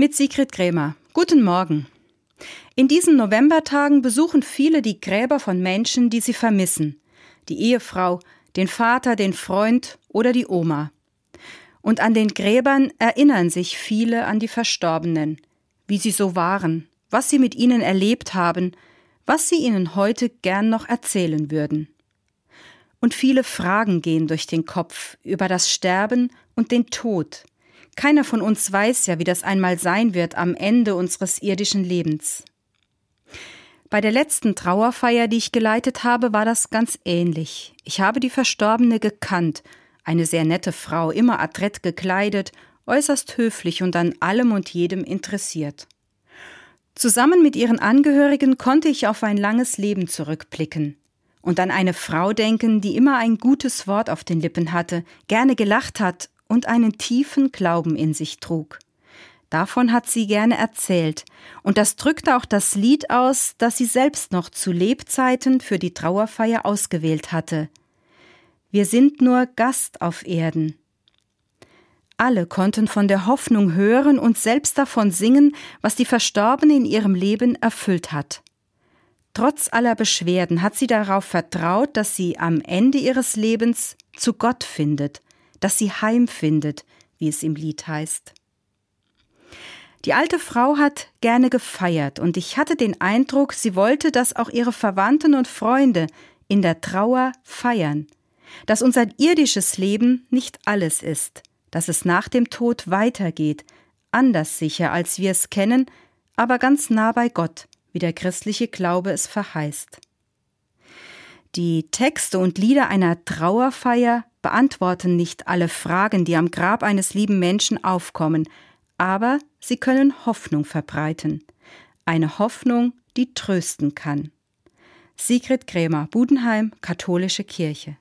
Mit Sigrid Krämer. Guten Morgen. In diesen Novembertagen besuchen viele die Gräber von Menschen, die sie vermissen. Die Ehefrau, den Vater, den Freund oder die Oma. Und an den Gräbern erinnern sich viele an die Verstorbenen, wie sie so waren, was sie mit ihnen erlebt haben, was sie ihnen heute gern noch erzählen würden. Und viele Fragen gehen durch den Kopf über das Sterben und den Tod, keiner von uns weiß ja, wie das einmal sein wird am Ende unseres irdischen Lebens. Bei der letzten Trauerfeier, die ich geleitet habe, war das ganz ähnlich. Ich habe die Verstorbene gekannt, eine sehr nette Frau, immer adrett gekleidet, äußerst höflich und an allem und jedem interessiert. Zusammen mit ihren Angehörigen konnte ich auf ein langes Leben zurückblicken und an eine Frau denken, die immer ein gutes Wort auf den Lippen hatte, gerne gelacht hat und einen tiefen Glauben in sich trug. Davon hat sie gerne erzählt, und das drückte auch das Lied aus, das sie selbst noch zu Lebzeiten für die Trauerfeier ausgewählt hatte. Wir sind nur Gast auf Erden. Alle konnten von der Hoffnung hören und selbst davon singen, was die Verstorbene in ihrem Leben erfüllt hat. Trotz aller Beschwerden hat sie darauf vertraut, dass sie am Ende ihres Lebens zu Gott findet dass sie heimfindet, wie es im Lied heißt. Die alte Frau hat gerne gefeiert, und ich hatte den Eindruck, sie wollte, dass auch ihre Verwandten und Freunde in der Trauer feiern, dass unser irdisches Leben nicht alles ist, dass es nach dem Tod weitergeht, anders sicher, als wir es kennen, aber ganz nah bei Gott, wie der christliche Glaube es verheißt. Die Texte und Lieder einer Trauerfeier beantworten nicht alle Fragen, die am Grab eines lieben Menschen aufkommen, aber sie können Hoffnung verbreiten. Eine Hoffnung, die trösten kann. Sigrid Krämer, Budenheim, Katholische Kirche.